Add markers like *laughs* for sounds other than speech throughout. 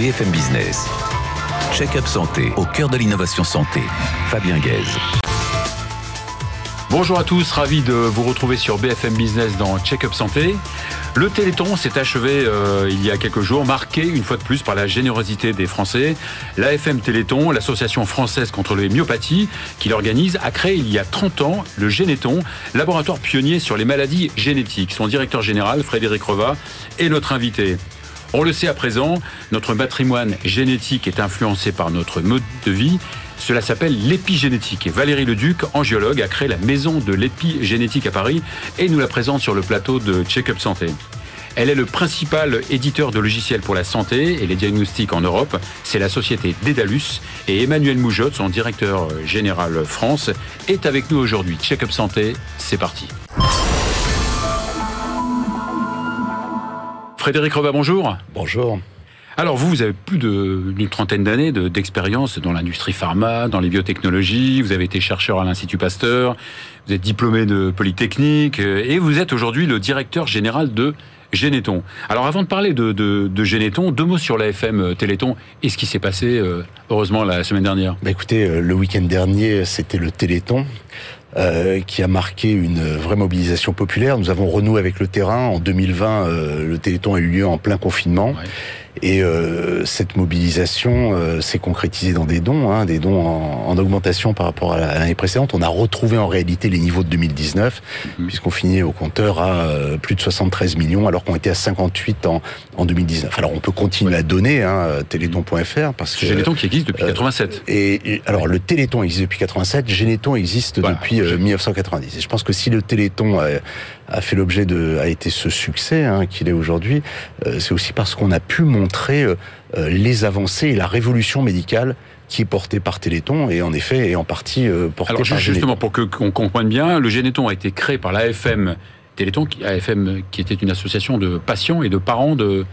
BFM Business. Check-up santé au cœur de l'innovation santé. Fabien Guèze. Bonjour à tous, ravi de vous retrouver sur BFM Business dans Check-up Santé. Le Téléthon s'est achevé euh, il y a quelques jours, marqué une fois de plus par la générosité des Français. L'AFM Téléthon, l'association française contre les myopathies, qui l'organise, a créé il y a 30 ans le Généton, laboratoire pionnier sur les maladies génétiques. Son directeur général, Frédéric Reva, est notre invité. On le sait à présent, notre patrimoine génétique est influencé par notre mode de vie cela s'appelle l'épigénétique. Et Valérie Leduc, angiologue, a créé la maison de l'épigénétique à Paris et nous la présente sur le plateau de Check-up Santé. Elle est le principal éditeur de logiciels pour la santé et les diagnostics en Europe. C'est la société Dédalus. Et Emmanuel Moujotte, son directeur général France, est avec nous aujourd'hui. Check-up Santé, c'est parti. Frédéric Reva, bonjour. Bonjour. Alors vous, vous avez plus d'une trentaine d'années d'expérience dans l'industrie pharma, dans les biotechnologies, vous avez été chercheur à l'Institut Pasteur, vous êtes diplômé de Polytechnique euh, et vous êtes aujourd'hui le directeur général de Généton. Alors avant de parler de, de, Généton, deux mots sur la FM euh, Téléthon et ce qui s'est passé euh, heureusement la semaine dernière. Bah écoutez, le week-end dernier, c'était le Téléthon. Qui a marqué une vraie mobilisation populaire. Nous avons renoué avec le terrain. En 2020, le Téléthon a eu lieu en plein confinement. Et euh, cette mobilisation euh, s'est concrétisée dans des dons, hein, des dons en, augmentation par rapport à l'année précédente. On a retrouvé en réalité les niveaux de 2019, mhm. puisqu'on finit au compteur à euh, plus de 73 millions, alors qu'on était à 58 en, en 2019. Alors on peut continuer à donner, hein, téléthon.fr, parce que... Généton qui existe depuis 87. Et, alors le Téléthon existe depuis 87, Généton existe depuis 1990. Et je pense que si le Téléthon a fait l'objet de, a été ce succès hein, qu'il est aujourd'hui, euh, c'est aussi parce qu'on a pu montrer euh, euh, les avancées et la révolution médicale qui est portée par Téléthon et en effet est en partie portée Alors, par justement pour que qu'on comprenne bien, le Généton a été créé par l'AFM Téléthon, AFM qui était une association de patients et de parents de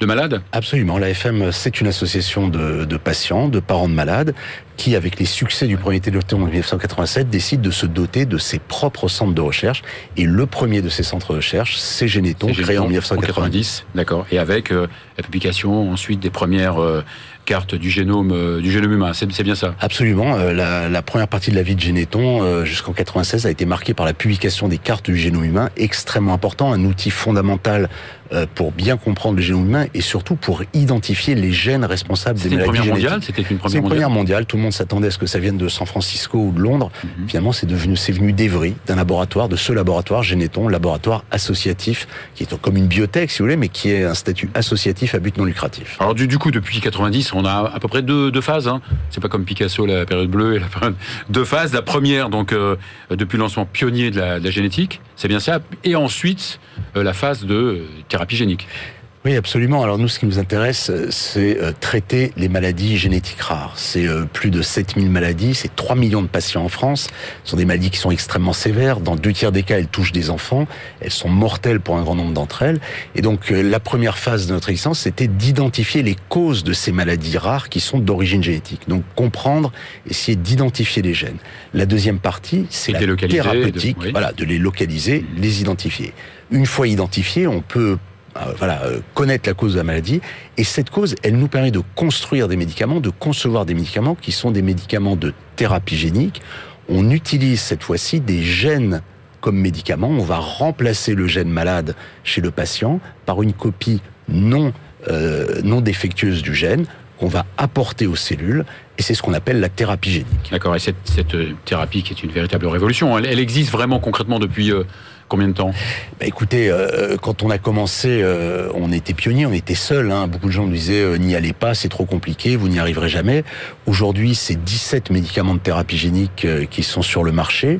de malades. Absolument. L'AFM, c'est une association de, de, patients, de parents de malades, qui, avec les succès du premier téléthon en 1987, décide de se doter de ses propres centres de recherche. Et le premier de ces centres de recherche, c'est Généton, créé en 1990. D'accord. Et avec euh, la publication ensuite des premières euh, cartes du génome, euh, du génome humain. C'est bien ça Absolument. La, la, première partie de la vie de Généton, jusqu'en 96, a été marquée par la publication des cartes du génome humain, extrêmement important, un outil fondamental pour bien comprendre le génome humain et surtout pour identifier les gènes responsables des maladies génétiques. Mondiale, C'était une première mondiale. première mondiale. Tout le monde s'attendait à ce que ça vienne de San Francisco ou de Londres. Mhm. Finalement, c'est devenu, c'est venu d'Evry, d'un laboratoire, de ce laboratoire Généton, laboratoire associatif, qui est comme une biotech, si vous voulez, mais qui est un statut associatif à but non lucratif. Alors du, du coup, depuis 90, on a à peu près deux, deux phases. Hein. C'est pas comme Picasso, la période bleue et la *laughs* période deux phases. La première, donc euh, depuis le lancement pionnier de la, de la génétique, c'est bien ça. Et ensuite, euh, la phase de euh, thérapie génique. Oui, absolument. Alors nous, ce qui nous intéresse, c'est euh, traiter les maladies génétiques rares. C'est euh, plus de 7000 maladies, c'est 3 millions de patients en France. Ce sont des maladies qui sont extrêmement sévères. Dans deux tiers des cas, elles touchent des enfants. Elles sont mortelles pour un grand nombre d'entre elles. Et donc, euh, la première phase de notre existence, c'était d'identifier les causes de ces maladies rares qui sont d'origine génétique. Donc, comprendre, essayer d'identifier les gènes. La deuxième partie, c'est la thérapeutique. Voilà, de les localiser, les identifier. Une fois identifiés, on peut euh, voilà, euh, connaître la cause de la maladie. Et cette cause, elle nous permet de construire des médicaments, de concevoir des médicaments qui sont des médicaments de thérapie génique. On utilise cette fois-ci des gènes comme médicaments. On va remplacer le gène malade chez le patient par une copie non, euh, non défectueuse du gène qu'on va apporter aux cellules, et c'est ce qu'on appelle la thérapie génique. D'accord, et cette, cette, thérapie qui est une véritable révolution, elle, elle existe vraiment concrètement depuis Combien de temps bah Écoutez, euh, quand on a commencé, euh, on était pionniers, on était seuls. Hein. Beaucoup de gens nous disaient euh, n'y allez pas, c'est trop compliqué, vous n'y arriverez jamais. Aujourd'hui, c'est 17 médicaments de thérapie génique qui sont sur le marché.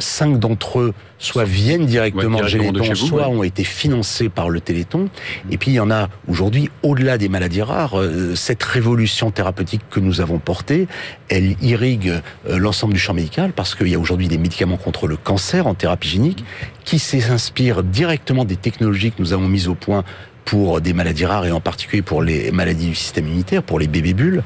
Cinq d'entre eux soit viennent directement de Généton, soit ont été financés par le Téléthon. Et puis il y en a aujourd'hui, au-delà des maladies rares, cette révolution thérapeutique que nous avons portée, elle irrigue l'ensemble du champ médical parce qu'il y a aujourd'hui des médicaments contre le cancer en thérapie génique qui s'inspire directement des technologies que nous avons mises au point pour des maladies rares et en particulier pour les maladies du système immunitaire, pour les bébés bulles.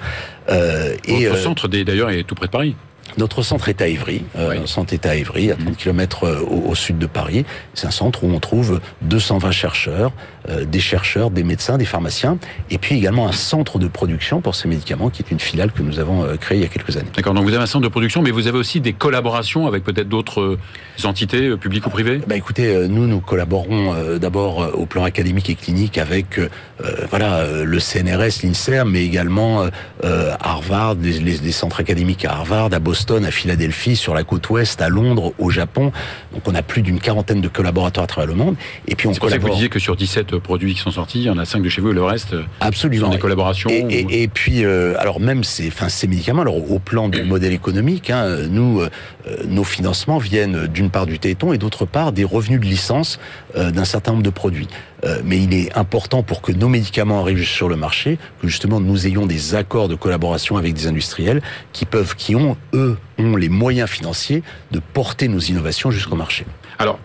Euh, et euh, centre d'ailleurs est tout près de Paris. Notre centre est à Évry, euh, Oui. centre est à Évry, à 30 Mhm. km au, au sud de Paris. C'est un centre où on trouve 220 chercheurs, euh, des chercheurs, des médecins, des pharmaciens, et puis également un centre de production pour ces médicaments, qui est une filiale que nous avons euh, créée il y a quelques années. D'accord, donc vous avez un centre de production, mais vous avez aussi des collaborations avec peut-être d'autres euh, entités, euh, publiques ou privées? Bah écoutez, euh, nous nous collaborons euh, d'abord euh, au plan académique et clinique avec euh, euh, voilà euh, le CNRS, l'Inserm, mais également euh, euh, Harvard, les, les- les centres académiques à Harvard, à Boston, à Philadelphie, sur la côte ouest, à Londres, au Japon. Donc on a plus d'une quarantaine de collaborateurs à travers le monde. Et puis on pour ça que vous collabore disiez que sur 17 produits qui sont sortis, il y en a 5 de chez vous et le reste euh, absolument sont des collaborations. Et, ou- et- puis, euh, alors même ces, enfin, ces médicaments, alors au plan du modèle économique, hein, nous, euh, euh, nos financements viennent euh, d'une part du Téléthon et d'autre part des revenus de licence euh, d'un certain nombre de produits. Euh, mais il est important pour que nos médicaments arrivent sur le marché, que justement nous ayons des accords de collaboration avec des industriels qui peuvent, qui ont eux, ont les moyens financiers de porter nos innovations jusqu'au marché. Alors,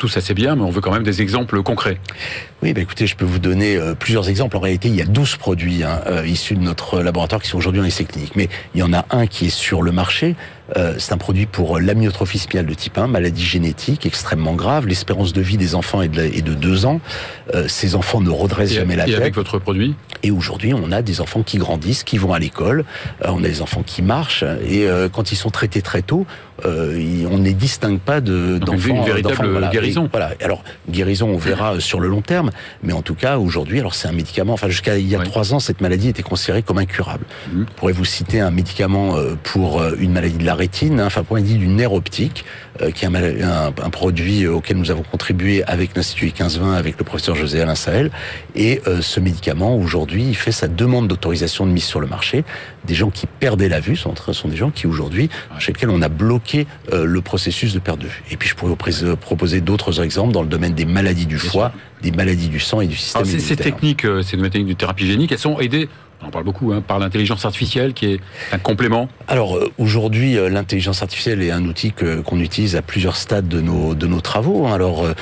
tout ça c'est bien, mais on veut quand même des exemples concrets. Oui, bah écoutez, je peux vous donner euh, plusieurs exemples. En réalité, il y a 12 produits hein, euh, issus de notre laboratoire qui sont aujourd'hui en essai clinique. Mais il y en a un qui est sur le marché. Euh, c'est un produit pour l'amyotrophie spinale de type 1, maladie génétique extrêmement grave. L'espérance de vie des enfants est de, est de 2 ans. Euh, ces enfants ne redressent Et, jamais la et tête. avec votre produit? Et aujourd'hui, on a des enfants qui grandissent, qui vont à l'école, euh, on a des enfants qui marchent, et quand ils sont traités très tôt, on ne les distingue pas de d'enfants. une véritable voilà. guérison. Et voilà. Alors guérison, on verra sur le long terme, mais en tout cas aujourd'hui, alors c'est un médicament. Enfin, jusqu'à il y a Ouais. trois ans, cette maladie était considérée comme incurable. Mhm. Je pourrais vous citer un médicament pour une maladie de la rétine, hein, enfin une maladie du nerf optique, euh, qui est un, mal- un- un produit euh, auquel nous avons contribué avec l'Institut 1520, avec le professeur José Alain Sahel. Et euh, ce médicament, aujourd'hui, il fait sa demande d'autorisation de mise sur le marché. Des gens qui perdaient la vue sont, sont des gens qui, aujourd'hui, chez lesquels on a bloqué euh, le processus de perte de vue. Et puis, je pourrais vous proposer d'autres exemples dans le domaine des maladies du foie, des maladies du sang et du système Alors, ces, ces immunitaire. techniques, ces techniques de thérapie génique, elles sont aidées, on en parle beaucoup, hein, par l'intelligence artificielle qui est un complément. Alors euh, aujourd'hui, euh, l'intelligence artificielle est un outil que- qu'on utilise à plusieurs stades de nos de nos travaux. hein. Alors euh,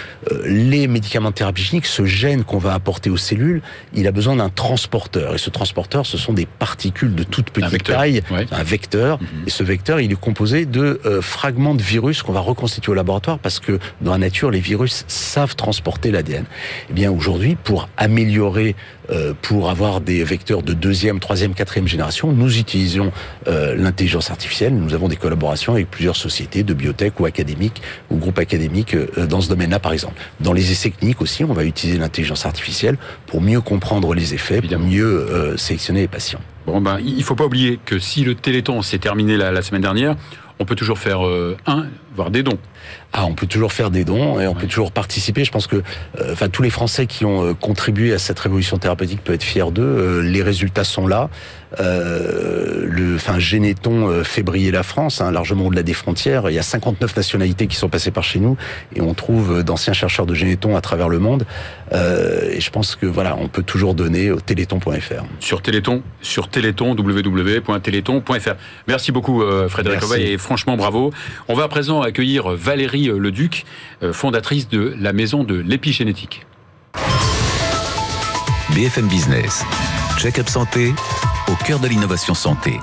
les médicaments génique, ce gène qu'on va apporter aux cellules, il a besoin d'un transporteur. Et ce transporteur, ce sont des particules de toute petite vecteur, taille, ouais. un vecteur. Mhm. Et ce vecteur, il est composé de euh, fragments de virus qu'on va reconstituer au laboratoire parce que dans la nature, les virus savent transporter l'ADN. Eh bien aujourd'hui, pour améliorer, euh, pour avoir des vecteurs de deuxième, troisième, quatrième génération, nous utilisons euh, l'intelligence artificielle. Nous avons des collaborations avec plusieurs sociétés de biotech ou académiques ou groupes académiques euh, dans ce domaine-là, par exemple. Dans les essais cliniques aussi, on va utiliser l'intelligence artificielle pour mieux comprendre les effets, Évidemment. pour mieux euh, sélectionner les patients. Bon, ben, il faut pas oublier que si le Téléthon s'est terminé la, la semaine dernière, on peut toujours faire euh, un, voire des dons. Ah, on peut toujours faire des dons et on Ouais. peut toujours participer. Je pense que, euh, enfin, tous les Français qui ont euh, contribué à cette révolution thérapeutique peuvent être fiers d'eux. Euh, les résultats sont là. Euh, le, enfin, Généton euh, fait briller la France, hein, largement au-delà des frontières. Il y a 59 nationalités qui sont passées par chez nous et on trouve euh, d'anciens chercheurs de Généton à travers le monde. Euh, et je pense que voilà, on peut toujours donner au téléthon.fr. sur Téléthon, sur Téléthon, www.téléthon.fr. Merci beaucoup euh, Frédéric Merci. Oveil et franchement bravo. On va à présent accueillir Valérie Leduc, euh, fondatrice de la maison de l'épigénétique. BFM Business. Check-up santé au cœur de l'innovation santé.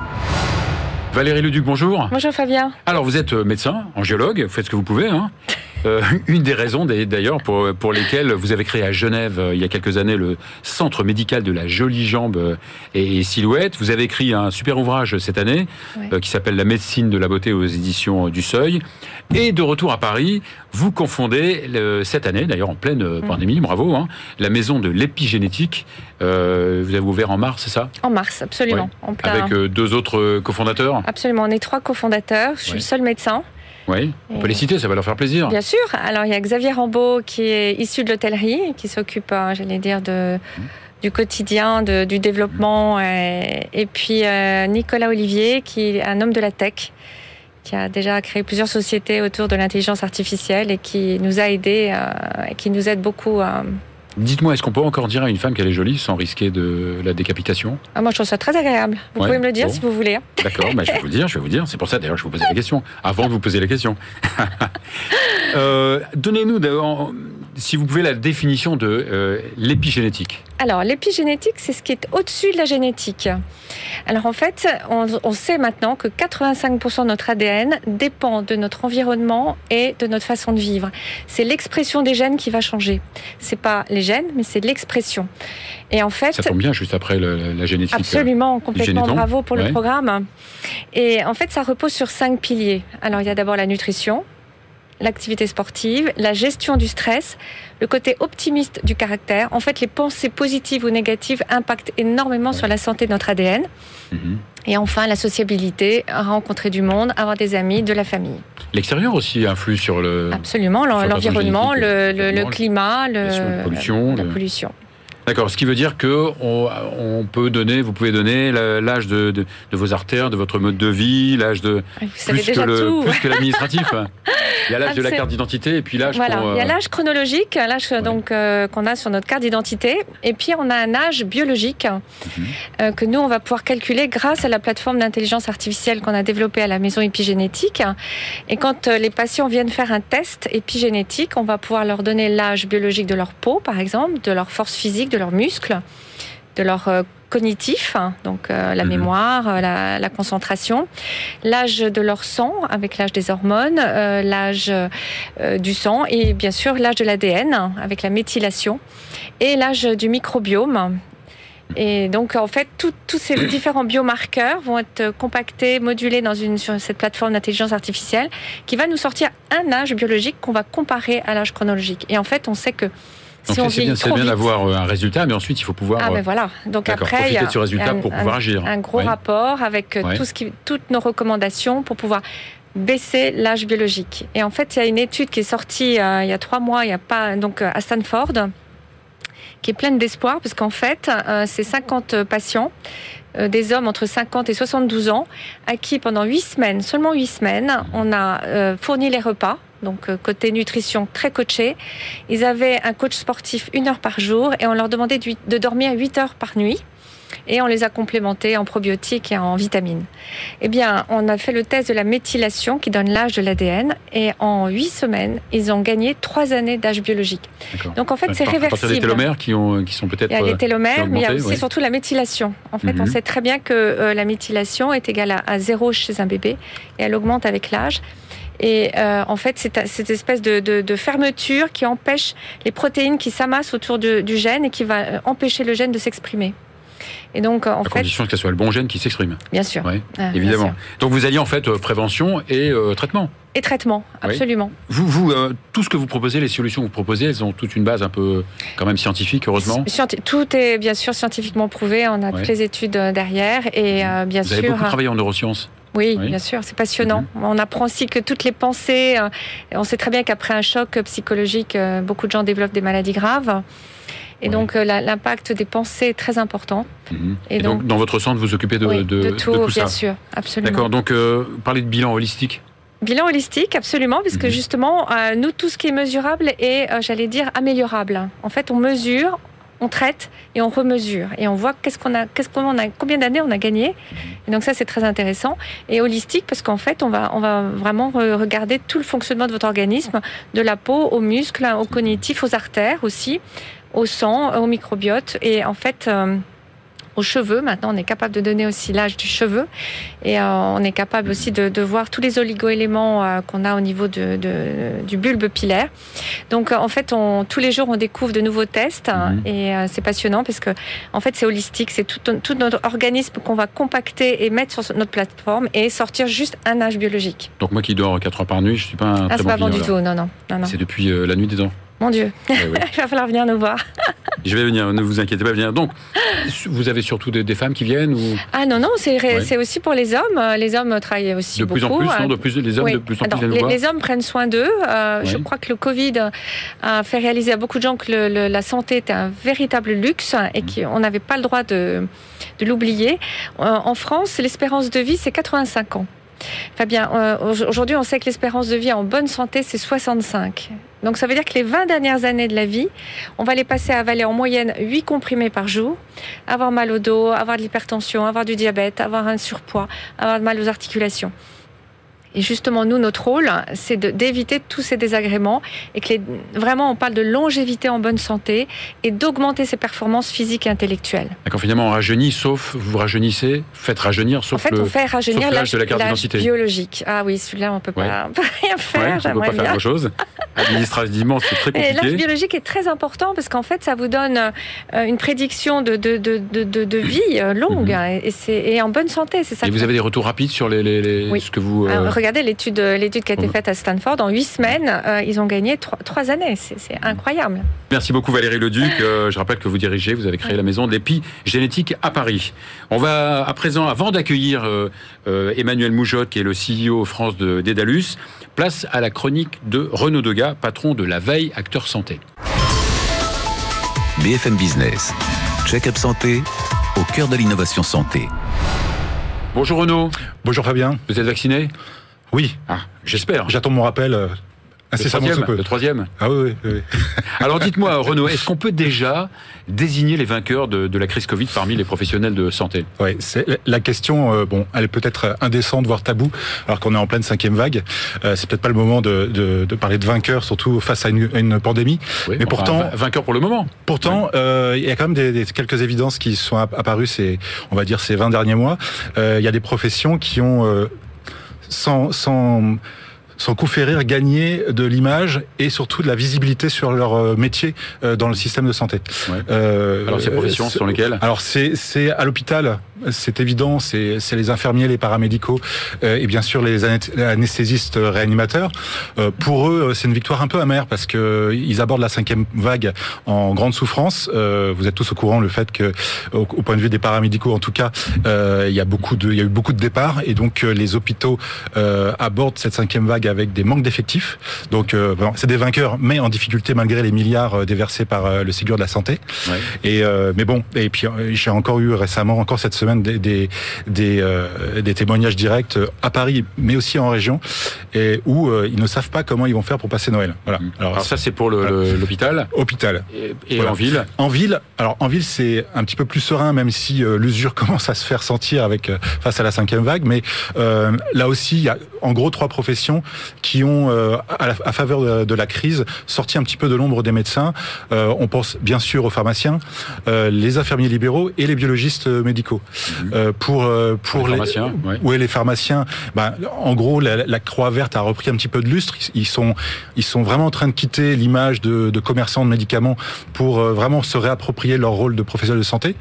Valérie Leduc, bonjour. Bonjour Fabien. Alors vous êtes euh, médecin, angiologue, vous faites ce que vous pouvez. Hein Euh, une des raisons d'ailleurs pour, pour lesquelles vous avez créé à Genève euh, il y a quelques années le centre médical de la jolie jambe euh, et, et silhouette. Vous avez écrit un super ouvrage cette année Oui. euh, qui s'appelle La médecine de la beauté aux éditions du Seuil. Et de retour à Paris, vous confondez le- cette année, d'ailleurs en pleine euh, pandémie, bravo, hein, la maison de l'épigénétique. Euh, vous avez ouvert en mars, c'est ça? En mars, absolument. En plein... Avec deux autres cofondateurs? Absolument, on est trois cofondateurs. Je suis le seul médecin. Oui, on peut les citer, ça va leur faire plaisir. Bien sûr. Alors, il y a Xavier Rambaud qui est issu de l'hôtellerie, qui s'occupe, euh, j'allais dire, de, du quotidien, de- du développement. Et, et puis euh, Nicolas Olivier, qui est un homme de la tech, qui a déjà créé plusieurs sociétés autour de l'intelligence artificielle et qui nous a aidés, euh, et qui nous aide beaucoup. euh. Dites-moi, est-ce qu'on peut encore dire à une femme qu'elle est jolie sans risquer de la décapitation Ah, moi, je trouve ça très agréable. Vous Ouais, pouvez me le dire bon. si vous voulez. D'accord, bah, je vais vous le dire, je vais vous dire. C'est pour ça d'ailleurs que je vous posais la question, avant de vous poser la question. *laughs* Euh, Donnez-nous d'abord si vous pouvez la définition de euh, l'épigénétique. Alors, l'épigénétique, c'est ce qui est au-dessus de la génétique. Alors, en fait, on, sait maintenant que 85% de notre ADN dépend de notre environnement et de notre façon de vivre. C'est l'expression des gènes qui va changer. C'est pas les gènes, mais c'est l'expression. Et en fait. Ça tombe bien juste après la génétique. Absolument, complètement. Bravo pour le programme. Et en fait, ça repose sur cinq piliers. Alors, il y a d'abord la nutrition l'activité sportive, la gestion du stress, le côté optimiste du caractère. En fait, les pensées positives ou négatives impactent énormément sur la santé de notre ADN. Mhm. Et enfin, la sociabilité, rencontrer du monde, avoir des amis, de la famille. L'extérieur aussi influe sur le... Absolument, l'environnement, le, climat, la pollution. D'accord, ce qui veut dire que on, peut donner, vous pouvez donner l'âge de, vos artères, de votre mode de vie, l'âge de plus que, plus que l'administratif. *laughs* Il y a l'âge de la carte d'identité et puis l'âge. Voilà, il y a euh, l'âge chronologique, l'âge donc euh, qu'on a sur notre carte d'identité, et puis on a un âge biologique mhm. euh, que nous on va pouvoir calculer grâce à la plateforme d'intelligence artificielle qu'on a développée à la maison épigénétique. Et quand les patients viennent faire un test épigénétique, on va pouvoir leur donner l'âge biologique de leur peau, par exemple, de leur force physique, de leurs muscles, de leur cognitif, hein, donc euh, la mhm. mémoire, euh, la, concentration, l'âge de leur sang avec l'âge des hormones, euh, l'âge du sang et bien sûr l'âge de l'ADN avec la méthylation et l'âge du microbiome. Et donc, en fait, tous ces *coughs* différents biomarqueurs vont être compactés, modulés dans une, sur cette plateforme d'intelligence artificielle qui va nous sortir un âge biologique qu'on va comparer à l'âge chronologique. Et en fait, on sait que donc c'est bien, d'avoir euh, un résultat, mais ensuite il faut pouvoir. Ah ben voilà. Donc après, y a ce résultat un, pour pouvoir agir. Un gros rapport avec euh, tout ce qui, toutes nos recommandations pour pouvoir baisser l'âge biologique. Et en fait, il y a une étude qui est sortie euh, il y a trois mois, il y a pas donc à Stanford, qui est pleine d'espoir parce qu'en fait, c'est 50 patients des hommes entre 50 et 72 ans, à qui pendant 8 semaines, seulement 8 semaines, on a fourni les repas donc euh, côté nutrition très coaché. Ils avaient un coach sportif une heure par jour et on leur demandait de dormir 8 heures par nuit et on les a complémentés en probiotiques et en vitamines. Eh bien, on a fait le test de la méthylation qui donne l'âge de l'ADN et en 8 semaines, ils ont gagné 3 années d'âge biologique. Donc en fait, c'est réversible. Il y a des télomères qui, ont, qui sont peut-être. Il y a les télomères, mais il y a aussi surtout la méthylation. En fait, on mhm. sait très bien que euh, la méthylation est égale à, 0 chez un bébé et elle augmente avec l'âge. Et euh, en fait, c'est cette espèce de, fermeture qui empêche les protéines qui s'amassent autour du gène et qui va euh, empêcher le gène de s'exprimer. Et donc, en à fait, condition que ce soit le bon gène qui s'exprime. Bien sûr. Ah, évidemment. Donc, vous alliez en fait euh, prévention et traitement. Et traitement, absolument. Vous, vous tout ce que vous proposez, les solutions que vous proposez, elles ont toute une base un peu quand même scientifique, heureusement. tout est bien sûr scientifiquement prouvé. On a toutes les études derrière et bien sûr. Vous avez beaucoup travaillé en neurosciences. Oui, bien sûr, c'est passionnant. Mhm. On apprend aussi que toutes les pensées, euh, on sait très bien qu'après un choc psychologique, euh, beaucoup de gens développent des maladies graves. Et donc euh, l'impact des pensées est très important. Mhm. Et, donc, dans votre centre, vous occupez de, de, tout, bien sûr, absolument. D'accord, donc parlez de bilan holistique. Bilan holistique, absolument, puisque mhm. justement, nous, tout ce qui est mesurable est, j'allais dire, améliorable. En fait, on mesure, on traite et on remesure et on voit qu'est-ce qu'on a, qu'est-ce qu'on a, combien d'années on a gagné. Et donc ça c'est très intéressant et holistique parce qu'en fait on va on va vraiment regarder tout le fonctionnement de votre organisme, de la peau aux muscles, au cognitif, aux artères aussi, au sang, au microbiote et en fait euh, aux cheveux. Maintenant, on est capable de donner aussi l'âge du cheveu et euh, on est capable aussi de, voir tous les oligoéléments euh, qu'on a au niveau de, du bulbe pilaire. Donc, en fait, on, tous les jours, on découvre de nouveaux tests mhm. et euh, c'est passionnant parce que, en fait, c'est holistique. C'est tout, tout, notre organisme qu'on va compacter et mettre sur notre plateforme et sortir juste un âge biologique. Donc, moi qui dors 4 heures par nuit, je suis pas un ah, très bon pas bon du tout, non, non. non, non. C'est depuis la nuit des dents. Mon Dieu, eh *laughs* il va falloir venir nous voir. Je vais venir, ne vous inquiétez pas, venir. Donc, vous avez surtout des, femmes qui viennent ou... Ah non, non, c'est aussi pour les hommes. Les hommes travaillent aussi de plus en plus, non de plus, les hommes de plus en plus les, les, hommes prennent soin d'eux. Euh, je crois que le Covid a fait réaliser à beaucoup de gens que la santé était un véritable luxe et mmh. qu'on n'avait pas le droit de, de l'oublier. Euh, en France, l'espérance de vie, c'est 85 ans. Fabien, euh, aujourd'hui, on sait que l'espérance de vie en bonne santé, c'est 65. Donc ça veut dire que les 20 dernières années de la vie, on va les passer à avaler en moyenne 8 comprimés par jour, avoir mal au dos, avoir de l'hypertension, avoir du diabète, avoir un surpoids, avoir mal aux articulations. Et justement, nous, notre rôle, c'est d'éviter tous ces désagréments et que les, vraiment, on parle de longévité en bonne santé et d'augmenter ses performances physiques et intellectuelles. D'accord, finalement, on rajeunit, sauf vous rajeunissez, faites rajeunir, sauf en fait, le, on fait rajeunir l'âge de la carte d'identité. biologique. Ah oui, celui-là, on peut pas, Ouais. *laughs* on peut rien faire. Ouais, on peut pas faire bien. grand-chose. Administrativement, c'est très Et l'âge compliqué. biologique est très important parce qu'en fait, ça vous donne euh, une prédiction de, de, de, de, de- de vie euh, longue Mhm. et, c'est, et en bonne santé. C'est ça Et vous avez des retours rapides sur les, les- les- Oui. ce que vous... euh, regardez l'étude, l'étude qui a été Mhm. faite à Stanford. En huit semaines, euh, ils ont gagné trois, années. C'est, incroyable. Merci beaucoup Valérie Leduc. *laughs* Euh, je rappelle que vous dirigez, vous avez créé la maison de l'épigénétique à Paris. On va à présent, avant d'accueillir Emmanuel Moujotte, qui est le CEO France de Dédalus, place à la chronique de Renaud Degas, patron de La Veille Acteur Santé. BFM Business. Check-up santé au cœur de l'innovation santé. Bonjour Renaud, Bonjour Fabien. vous êtes vacciné? Oui, Ah, j'espère. j'attends mon rappel sous troisième, peu. le troisième. Ah oui, oui, oui. *laughs* Alors dites-moi Renaud, est-ce qu'on peut déjà désigner les vainqueurs de, de la crise Covid parmi les professionnels de santé? Ouais, c'est la question. euh, bon, elle est peut-être indécente, voire tabou, alors qu'on est en pleine cinquième vague. Euh, c'est peut-être pas le moment de, de- de parler de vainqueurs, surtout face à une, pandémie. Oui, Mais enfin, pourtant- va- vainqueur pour le moment. Pourtant, euh, il y a quand même des, des- quelques évidences qui sont app- apparues ces, on va dire, ces 20 derniers mois. Il y a des professions qui ont, sans, sans, sans coup férir, gagné de l'image et surtout de la visibilité sur leur euh, métier euh, dans le système de santé. Ouais. Euh, Alors ces professions, euh, ce sont lesquelles? Alors c'est c'est à l'hôpital, c'est évident, c'est c'est les infirmiers, les paramédicaux euh, et bien sûr les anesthésistes réanimateurs. Euh, pour eux, c'est une victoire un peu amère parce que ils abordent la cinquième vague en grande souffrance. Euh, vous êtes tous au courant le fait que, au, au point de vue des paramédicaux, en tout cas, euh, il y a beaucoup de, il y a eu beaucoup de départs et donc euh, les hôpitaux euh, abordent cette cinquième vague avec des manques d'effectifs. Donc euh, bon, c'est des vainqueurs, mais en difficulté malgré les milliards euh, déversés par euh, le Ségur de la santé. Ouais. Et euh, mais bon, et puis j'ai encore eu récemment, encore cette semaine, des des des, euh, des témoignages directs à Paris, mais aussi en région, et où ils ne savent pas comment ils vont faire pour passer Noël. Voilà. Alors, Alors ça c'est pour l'hôpital hôpital. et, et Voilà. en ville. En ville, alors en ville c'est un petit peu plus serein, même si l'usure *laughs* commence à se faire sentir avec face à la cinquième vague. Mais là aussi, il y a en gros trois professions qui ont, euh, à, la- à faveur de, de la crise, sorti un petit peu de l'ombre des médecins. Euh, on pense bien sûr aux pharmaciens, euh, les infirmiers libéraux et les biologistes médicaux. Euh, pour euh, pour Les pharmaciens, ouais. ouais, les pharmaciens. Ben, en gros, la, la Croix Verte a repris un petit peu de lustre. Ils, sont, ils sont vraiment en train de quitter l'image de, de commerçants de médicaments pour vraiment se réapproprier leur rôle de professionnel de santé.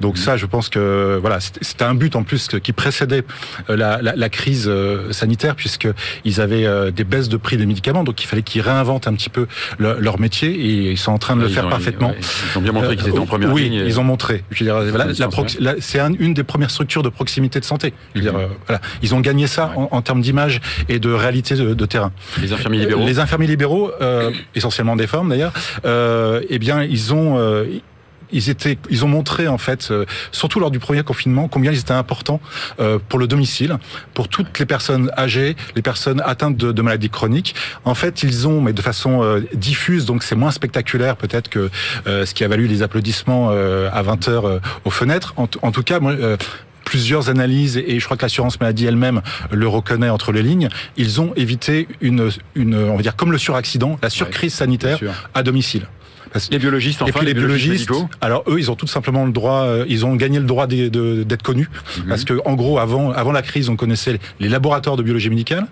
Donc ça, je pense que voilà, c'était un but en plus qui précédait la, la, la crise sanitaire puisque ils avaient euh, des baisses de prix des médicaments, donc il fallait qu'ils réinventent un petit peu le- leur métier et ils sont en train de le faire ont- parfaitement. ouais, Ils ont bien montré qu'ils étaient en première oui, ligne. et- ils ont montré. Voilà, c'est un- une des premières structures de proximité de santé. Je veux dire, Mhm. euh, voilà, ils ont gagné ça en, en termes d'image et de réalité de, de terrain. Les infirmiers libéraux. Les infirmiers libéraux, euh, essentiellement des femmes d'ailleurs, euh, eh bien, ils ont euh, ils étaient, ils ont montré en fait, euh, surtout lors du premier confinement, combien ils étaient importants euh, pour le domicile, pour toutes les personnes âgées, les personnes atteintes de, de maladies chroniques. En fait, ils ont, mais de façon euh, diffuse, donc c'est moins spectaculaire peut-être que euh, ce qui a valu les applaudissements euh, à 20 heures euh, aux fenêtres. En, tout cas, moi. euh, plusieurs analyses et je crois que l'assurance maladie elle-même le reconnaît entre les lignes. Ils ont évité une, une on va dire comme le suraccident, la surcrise sanitaire à domicile. Parce- Les biologistes, enfin, et puis les biologistes, alors eux, ils ont tout simplement le droit, euh, ils ont gagné le droit d'être connus, Mhm. parce que en gros, avant, avant la crise, on connaissait les laboratoires de biologie médicale,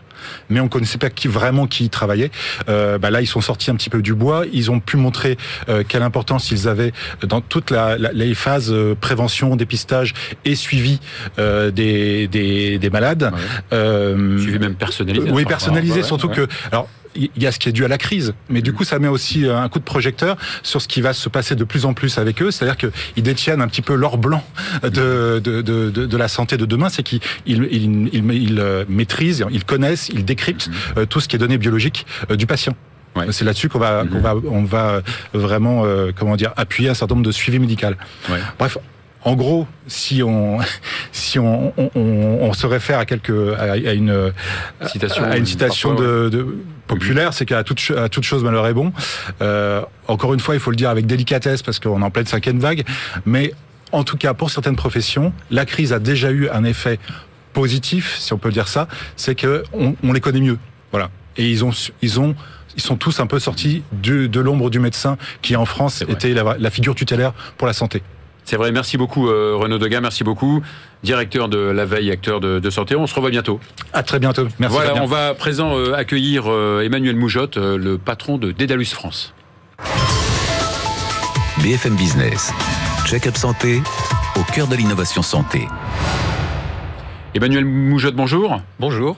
mais on connaissait pas qui vraiment qui y travaillait. Euh, bah là, ils sont sortis un petit peu du bois, ils ont pu montrer euh, quelle importance ils avaient dans toutes la, la- les phases euh, prévention, dépistage et suivi euh, des, des, des malades. Ouais. Euh, Suivi même personnalisé. oui, personnalisé, surtout ouais. que. Alors, il y a ce qui est dû à la crise, mais du Mhm. coup, ça met aussi euh, un coup de projecteur sur ce qui va se passer de plus en plus avec eux. C'est-à-dire qu'ils détiennent un petit peu l'or blanc de, de, de, de, la santé de demain. C'est qu'ils ils, ils, ils, euh, maîtrisent, ils connaissent, ils décryptent euh, tout ce qui est donné biologique euh, du patient. Ouais. C'est là-dessus qu'on va, Mhm. qu'on va, on va vraiment, euh, comment dire, appuyer un certain nombre de suivis médical. Ouais. Bref, en gros, si on *laughs* si on, on, on- on se réfère à quelque à, à une Citation, à une citation de populaire, c'est qu'à toute à toute chose malheur est bon. Euh, encore une fois, il faut le dire avec délicatesse parce qu'on est en pleine cinquième vague, mais en tout cas pour certaines professions, la crise a déjà eu un effet positif, si on peut dire ça, c'est que on, on les connaît mieux. Voilà. Et ils ont, ils ont ils sont tous un peu sortis de, de l'ombre du médecin qui en France était la, la, figure tutélaire pour la santé. C'est vrai, merci beaucoup euh, Renaud Degas, merci beaucoup, directeur de la veille, acteur de, de, santé. On se revoit bientôt. À très bientôt. Merci. Voilà, on va à présent euh, accueillir euh, Emmanuel Moujotte, euh, le patron de Dédalus France. BFM Business, check-up santé, au cœur de l'innovation santé. Emmanuel Moujotte, bonjour. Bonjour.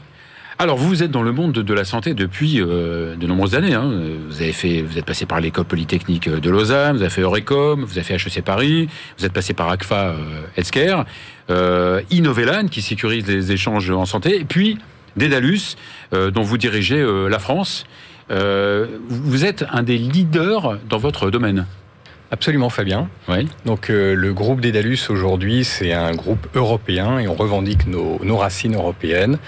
Alors, vous êtes dans le monde de la santé depuis euh, de nombreuses années. Hein. Vous avez fait, vous êtes passé par l'école polytechnique de Lausanne, vous avez fait Eurecom, vous avez fait HEC Paris, vous êtes passé par ACFA euh, Healthcare, euh, Innovelan qui sécurise les échanges en santé, et puis Dédalus euh, dont vous dirigez euh, la France. Euh, vous êtes un des leaders dans votre domaine. Absolument, Fabien. Oui. Donc, euh, le groupe Dédalus aujourd'hui, c'est un groupe européen et on revendique nos, nos racines européennes.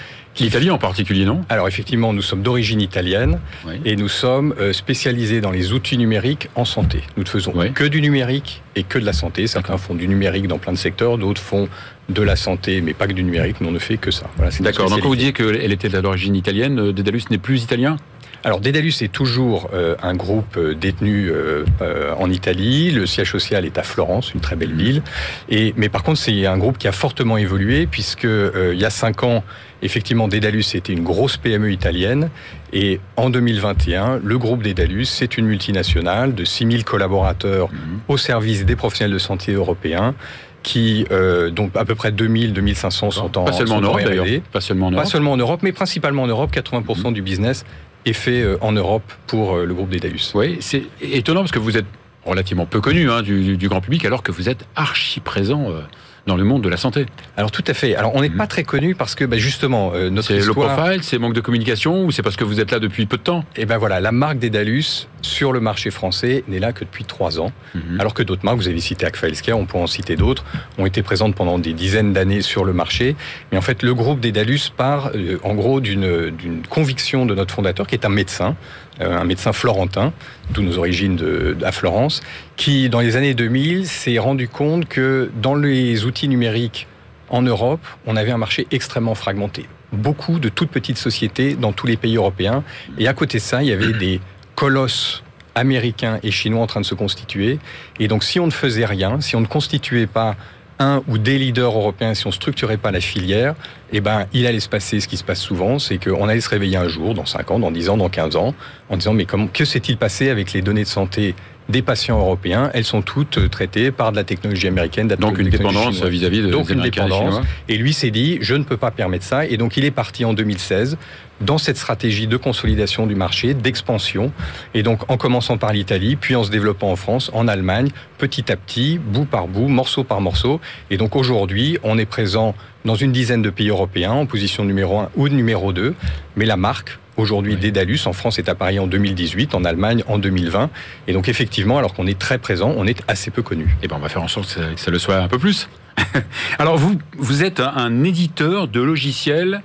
L'Italie en particulier, non? Alors, effectivement, nous sommes d'origine italienne Oui. et nous sommes euh, spécialisés dans les outils numériques en santé. Nous ne faisons Oui. que du numérique et que de la santé. Certains font du numérique dans plein de secteurs, d'autres font de la santé, mais pas que du numérique. Nous, on ne fait que ça. Voilà, D'accord. Donc, quand vous disiez qu'elle était d'origine italienne, euh, Dédalus n'est plus italien? Alors, Dédalus est toujours euh, un groupe euh, détenu euh, euh, en Italie. Le siège social est à Florence, une très belle ville. Et, mais par contre, c'est un groupe qui a fortement évolué puisque il y a cinq ans, effectivement, Dédalus était une grosse PME italienne. Et en 2021, le groupe Dédalus, c'est une multinationale de 6000 collaborateurs au service des professionnels de santé européens qui, euh, donc à peu près 2000, 2500 sont en Pas seulement en Europe, d'ailleurs. Pas seulement en Pas Europe. seulement en Europe, mais principalement en Europe. 80% du business est fait euh, en Europe pour euh, le groupe Dédalus. Oui, c'est étonnant parce que vous êtes relativement peu connu hein, du, du grand public, alors que vous êtes archi présent euh, dans le monde de la santé. Alors tout à fait. Alors on n'est Mhm. pas très connu parce que bah, justement euh, notre C'est le histoire. profile, c'est manque de communication ou c'est parce que vous êtes là depuis peu de temps? Et ben voilà, la marque Dédalus sur le marché français n'est là que depuis trois ans, Mhm. alors que d'autres marques, vous avez cité Agfa on peut en citer d'autres, ont été présentes pendant des dizaines d'années sur le marché. Mais en fait, le groupe Dédalus part euh, en gros d'une d'une conviction de notre fondateur, qui est un médecin, un médecin florentin, d'où nos origines à Florence, qui dans les années 2000 s'est rendu compte que dans les outils numériques en Europe, on avait un marché extrêmement fragmenté. Beaucoup de toutes petites sociétés dans tous les pays européens. Et à côté de ça, il y avait des colosses américains et chinois en train de se constituer. Et donc, si on ne faisait rien, si on ne constituait pas un ou des leaders européens, si on structurait pas la filière, eh ben, il allait se passer ce qui se passe souvent, c'est qu'on allait se réveiller un jour, dans 5 ans, dans 10 ans, dans 15 ans, en disant, mais comment, que s'est-il passé avec les données de santé des patients européens Elles sont toutes euh, traitées par de la technologie américaine, Donc une dépendance vis-à-vis de Donc une dépendance. Et lui s'est dit, je ne peux pas permettre ça. Et donc il est parti en 2016 dans cette stratégie de consolidation du marché, d'expansion. Et donc en commençant par l'Italie, puis en se développant en France, en Allemagne, petit à petit, bout par bout, morceau par morceau. Et donc aujourd'hui, on est présent dans une dizaine de pays européens en position numéro 1 ou numéro 2. Mais la marque, aujourd'hui, Dédalus, en France est appareillée en 2018, en Allemagne en 2020. Et donc effectivement, alors qu'on est très présent, on est assez peu connu. Eh ben, on va faire en sorte que ça, que ça le soit un peu plus. *laughs* Alors, vous, vous êtes un, un éditeur de logiciels,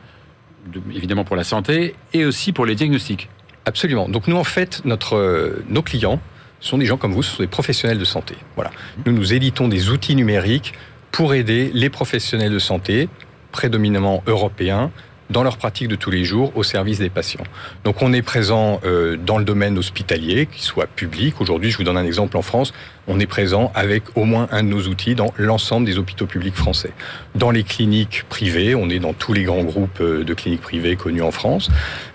de- évidemment pour la santé, et aussi pour les diagnostics. Absolument. Donc nous, en fait, notre, euh, nos clients sont des gens comme vous, ce sont des professionnels de santé. Voilà. Nous, nous éditons des outils numériques pour aider les professionnels de santé, prédominamment européens, dans leur pratique de tous les jours au service des patients. Donc on est présent euh, dans le domaine hospitalier, qu'il soit public. Aujourd'hui, je vous donne un exemple en France, on est présent avec au moins un de nos outils dans l'ensemble des hôpitaux publics français. Dans les cliniques privées, on est dans tous les grands groupes euh, de cliniques privées connus en France.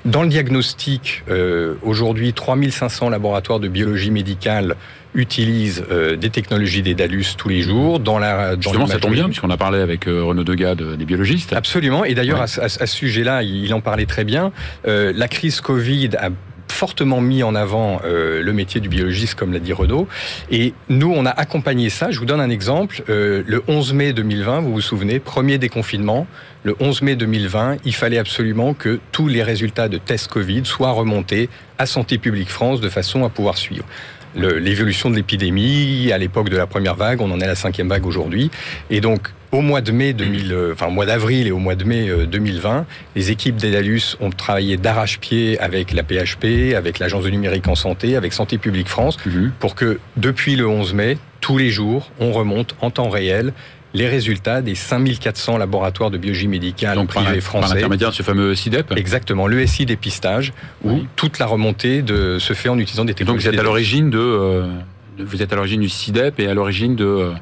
Dans le diagnostic, euh, aujourd'hui, 3500 laboratoires de biologie médicale utilisent euh, des technologies des DALUS tous les jours. Dans la, dans Justement, ça tombe bien, puisqu'on a parlé avec euh, Renaud Degas de- des biologistes. Absolument. Et d'ailleurs, Ouais. à, ce- à à ce sujet-là, il en parlait très bien. Euh, la crise Covid a fortement mis en avant euh, le métier du biologiste, comme l'a dit Renaud. Et nous, on a accompagné ça. Je vous donne un exemple. Euh, le 11 mai 2020, vous vous souvenez, premier déconfinement. Le 11 mai 2020, il fallait absolument que tous les résultats de tests Covid soient remontés à Santé publique France de façon à pouvoir suivre l'évolution de l'épidémie à l'époque de la première vague. On en est à la cinquième vague aujourd'hui. Et donc, au mois de mai 2000, euh, enfin, au mois d'avril et au mois de mai euh, 2020, les équipes d'Edalus ont travaillé d'arrache-pied avec la PHP, avec l'Agence de numérique en santé, avec Santé publique France, Mhm. pour que depuis le 11 mai, tous les jours, on remonte en temps réel les résultats des 5400 laboratoires de biologie médicale Donc, privés par français. l'intermédiaire de ce fameux CIDEP. Exactement, l'ESI dépistage, où Oui. toute la remontée de, se fait en utilisant des Et donc technologies. vous êtes à l'origine de, euh, de- vous êtes à l'origine du CIDEP et à l'origine de. euh,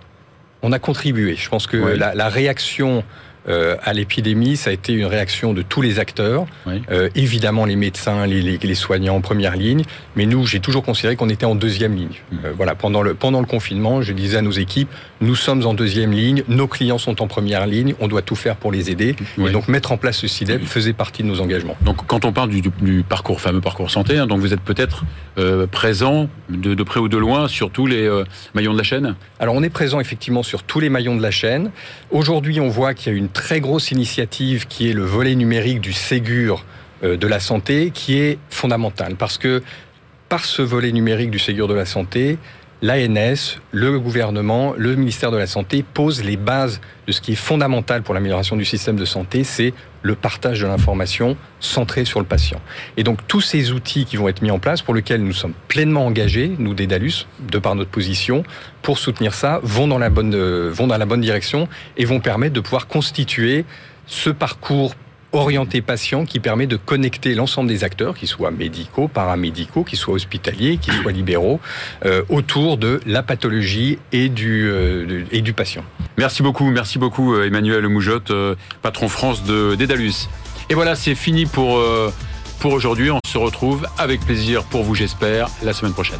On a contribué. Je pense que Oui. la, la réaction euh, à l'épidémie, ça a été une réaction de tous les acteurs. Oui. Euh, évidemment, les médecins, les, les- les soignants en première ligne. Mais nous, j'ai toujours considéré qu'on était en deuxième ligne. Mm. Euh, voilà, pendant le, pendant le confinement, je disais à nos équipes, nous sommes en deuxième ligne, nos clients sont en première ligne, on doit tout faire pour les aider. Oui. Et donc, mettre en place ce CIDEP faisait partie de nos engagements. Donc quand on parle du, parcours fameux parcours santé, hein, donc vous êtes peut-être euh, présent de, de près ou de loin sur tous les maillons de la chaîne? Alors on est présent effectivement sur tous les maillons de la chaîne. Aujourd'hui on voit qu'il y a une très grosse initiative qui est le volet numérique du Ségur euh, de la santé qui est fondamentale. Parce que par ce volet numérique du Ségur de la santé, l'ANS, le gouvernement, le ministère de la Santé posent les bases de ce qui est fondamental pour l'amélioration du système de santé, c'est le partage de l'information centré sur le patient. Et donc tous ces outils qui vont être mis en place, pour lesquels nous sommes pleinement engagés, nous Dédalus, de par notre position, pour soutenir ça, vont dans la bonne, euh, vont dans la bonne direction et vont permettre de pouvoir constituer ce parcours orienté patient qui permet de connecter l'ensemble des acteurs, qu'ils soient médicaux, paramédicaux, qu'ils soient hospitaliers, qu'ils soient libéraux, euh, autour de la pathologie et du, euh, et du patient. Merci beaucoup, merci beaucoup euh, Emmanuel Moujotte, patron France de Dédalus. Et voilà, c'est fini pour, pour aujourd'hui. On se retrouve avec plaisir pour vous, j'espère, la semaine prochaine.